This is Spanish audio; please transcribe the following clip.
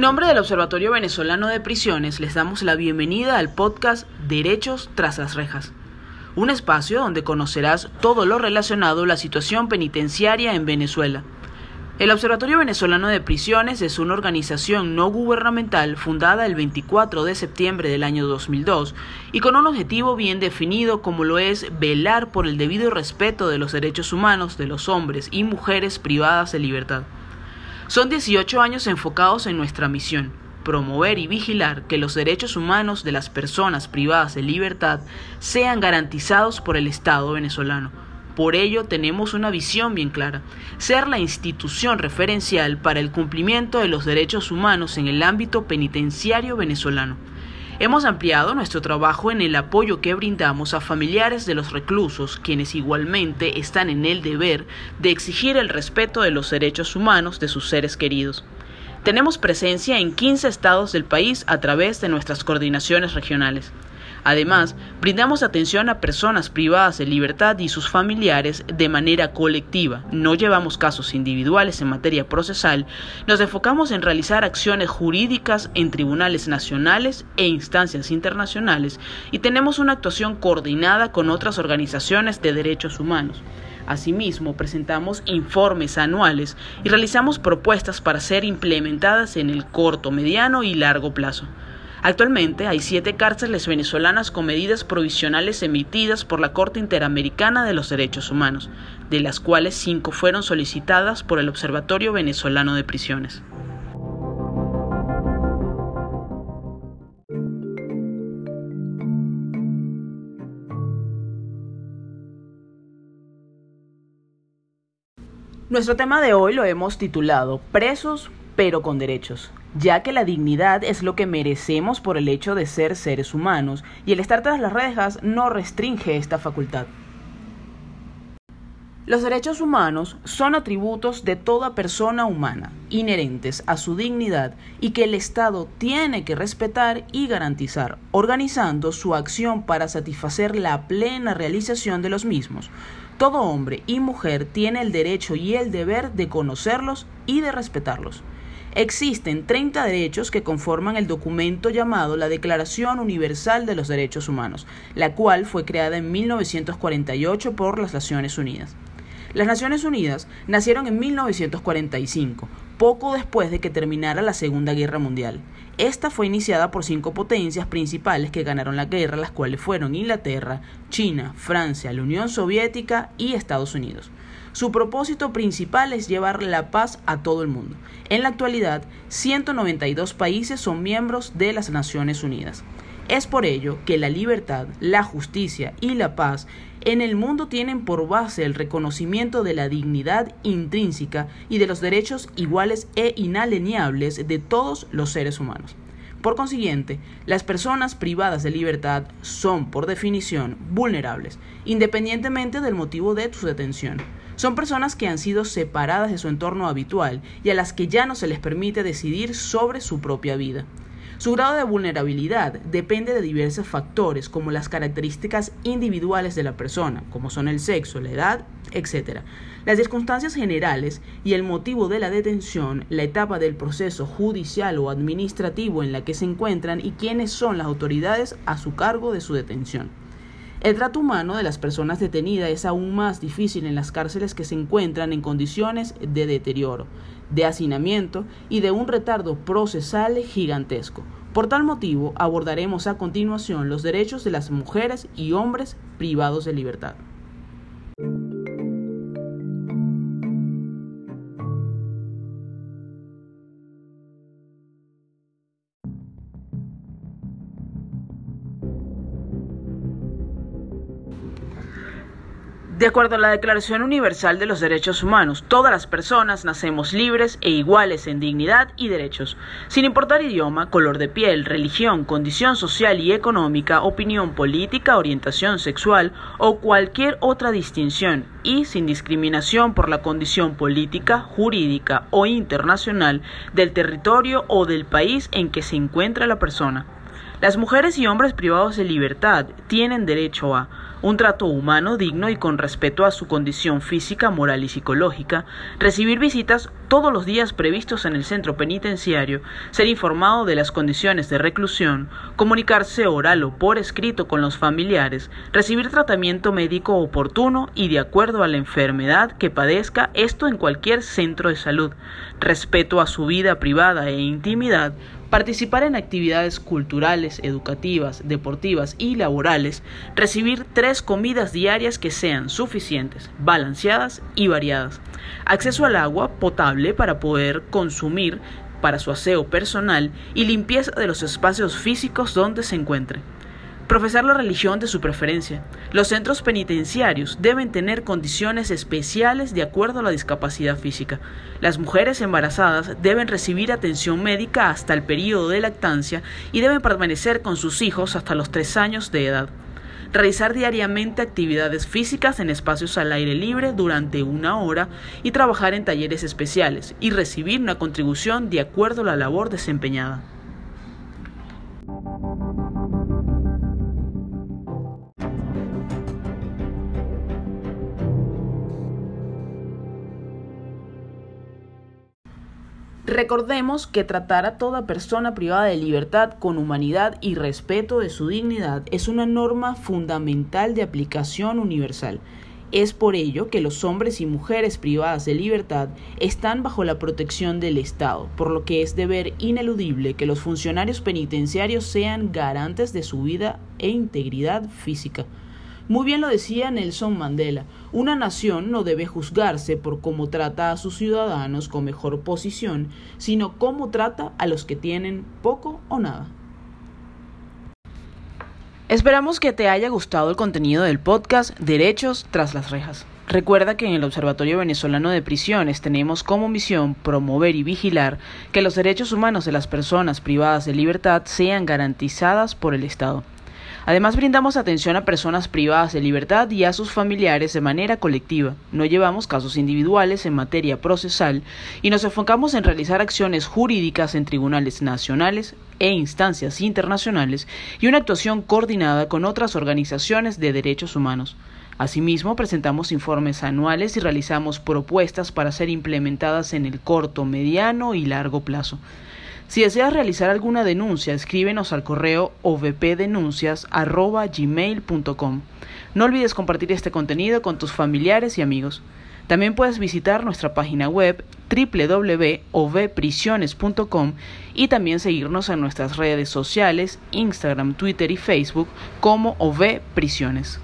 En nombre del Observatorio Venezolano de Prisiones les damos la bienvenida al podcast Derechos tras las rejas, un espacio donde conocerás todo lo relacionado a la situación penitenciaria en Venezuela. El Observatorio Venezolano de Prisiones es una organización no gubernamental fundada el 24 de septiembre del año 2002 y con un objetivo bien definido como lo es velar por el debido respeto de los derechos humanos de los hombres y mujeres privadas de libertad. Son 18 años enfocados en nuestra misión, promover y vigilar que los derechos humanos de las personas privadas de libertad sean garantizados por el Estado venezolano. Por ello tenemos una visión bien clara, ser la institución referencial para el cumplimiento de los derechos humanos en el ámbito penitenciario venezolano. Hemos ampliado nuestro trabajo en el apoyo que brindamos a familiares de los reclusos, quienes igualmente están en el deber de exigir el respeto de los derechos humanos de sus seres queridos. Tenemos presencia en 15 estados del país a través de nuestras coordinaciones regionales. Además, brindamos atención a personas privadas de libertad y sus familiares de manera colectiva. No llevamos casos individuales en materia procesal, nos enfocamos en realizar acciones jurídicas en tribunales nacionales e instancias internacionales y tenemos una actuación coordinada con otras organizaciones de derechos humanos. Asimismo, presentamos informes anuales y realizamos propuestas para ser implementadas en el corto, mediano y largo plazo. Actualmente hay siete cárceles venezolanas con medidas provisionales emitidas por la Corte Interamericana de los Derechos Humanos, de las cuales cinco fueron solicitadas por el Observatorio Venezolano de Prisiones. Nuestro tema de hoy lo hemos titulado Presos pero con derechos ya que la dignidad es lo que merecemos por el hecho de ser seres humanos, y el estar tras las rejas no restringe esta facultad. Los derechos humanos son atributos de toda persona humana, inherentes a su dignidad y que el Estado tiene que respetar y garantizar, organizando su acción para satisfacer la plena realización de los mismos. Todo hombre y mujer tiene el derecho y el deber de conocerlos y de respetarlos. Existen 30 derechos que conforman el documento llamado la Declaración Universal de los Derechos Humanos, la cual fue creada en 1948 por las Naciones Unidas. Las Naciones Unidas nacieron en 1945, poco después de que terminara la Segunda Guerra Mundial. Esta fue iniciada por cinco potencias principales que ganaron la guerra, las cuales fueron Inglaterra, China, Francia, la Unión Soviética y Estados Unidos. Su propósito principal es llevar la paz a todo el mundo. En la actualidad, 192 países son miembros de las Naciones Unidas. Es por ello que la libertad, la justicia y la paz en el mundo tienen por base el reconocimiento de la dignidad intrínseca y de los derechos iguales e inalienables de todos los seres humanos. Por consiguiente, las personas privadas de libertad son, por definición, vulnerables, independientemente del motivo de su detención. Son personas que han sido separadas de su entorno habitual y a las que ya no se les permite decidir sobre su propia vida. Su grado de vulnerabilidad depende de diversos factores como las características individuales de la persona, como son el sexo, la edad, etc. Las circunstancias generales y el motivo de la detención, la etapa del proceso judicial o administrativo en la que se encuentran y quiénes son las autoridades a su cargo de su detención. El trato humano de las personas detenidas es aún más difícil en las cárceles que se encuentran en condiciones de deterioro, de hacinamiento y de un retardo procesal gigantesco. Por tal motivo, abordaremos a continuación los derechos de las mujeres y hombres privados de libertad. De acuerdo a la Declaración Universal de los Derechos Humanos, todas las personas nacemos libres e iguales en dignidad y derechos, sin importar idioma, color de piel, religión, condición social y económica, opinión política, orientación sexual o cualquier otra distinción, y sin discriminación por la condición política, jurídica o internacional del territorio o del país en que se encuentra la persona. Las mujeres y hombres privados de libertad tienen derecho a un trato humano digno y con respeto a su condición física, moral y psicológica, recibir visitas todos los días previstos en el centro penitenciario, ser informado de las condiciones de reclusión, comunicarse oral o por escrito con los familiares, recibir tratamiento médico oportuno y de acuerdo a la enfermedad que padezca, esto en cualquier centro de salud, respeto a su vida privada e intimidad, participar en actividades culturales, educativas, deportivas y laborales, recibir tres comidas diarias que sean suficientes, balanceadas y variadas, acceso al agua potable para poder consumir para su aseo personal y limpieza de los espacios físicos donde se encuentre Profesar la religión de su preferencia. Los centros penitenciarios deben tener condiciones especiales de acuerdo a la discapacidad física. Las mujeres embarazadas deben recibir atención médica hasta el periodo de lactancia y deben permanecer con sus hijos hasta los tres años de edad. Realizar diariamente actividades físicas en espacios al aire libre durante una hora y trabajar en talleres especiales y recibir una contribución de acuerdo a la labor desempeñada. Recordemos que tratar a toda persona privada de libertad con humanidad y respeto de su dignidad es una norma fundamental de aplicación universal. Es por ello que los hombres y mujeres privadas de libertad están bajo la protección del Estado, por lo que es deber ineludible que los funcionarios penitenciarios sean garantes de su vida e integridad física. Muy bien lo decía Nelson Mandela, una nación no debe juzgarse por cómo trata a sus ciudadanos con mejor posición, sino cómo trata a los que tienen poco o nada. Esperamos que te haya gustado el contenido del podcast Derechos tras las rejas. Recuerda que en el Observatorio Venezolano de Prisiones tenemos como misión promover y vigilar que los derechos humanos de las personas privadas de libertad sean garantizadas por el Estado. Además, brindamos atención a personas privadas de libertad y a sus familiares de manera colectiva. No llevamos casos individuales en materia procesal y nos enfocamos en realizar acciones jurídicas en tribunales nacionales e instancias internacionales y una actuación coordinada con otras organizaciones de derechos humanos. Asimismo, presentamos informes anuales y realizamos propuestas para ser implementadas en el corto, mediano y largo plazo. Si deseas realizar alguna denuncia, escríbenos al correo ovpdenuncias.gmail.com. No olvides compartir este contenido con tus familiares y amigos. También puedes visitar nuestra página web www.ovprisiones.com y también seguirnos en nuestras redes sociales, Instagram, Twitter y Facebook como OV Prisiones.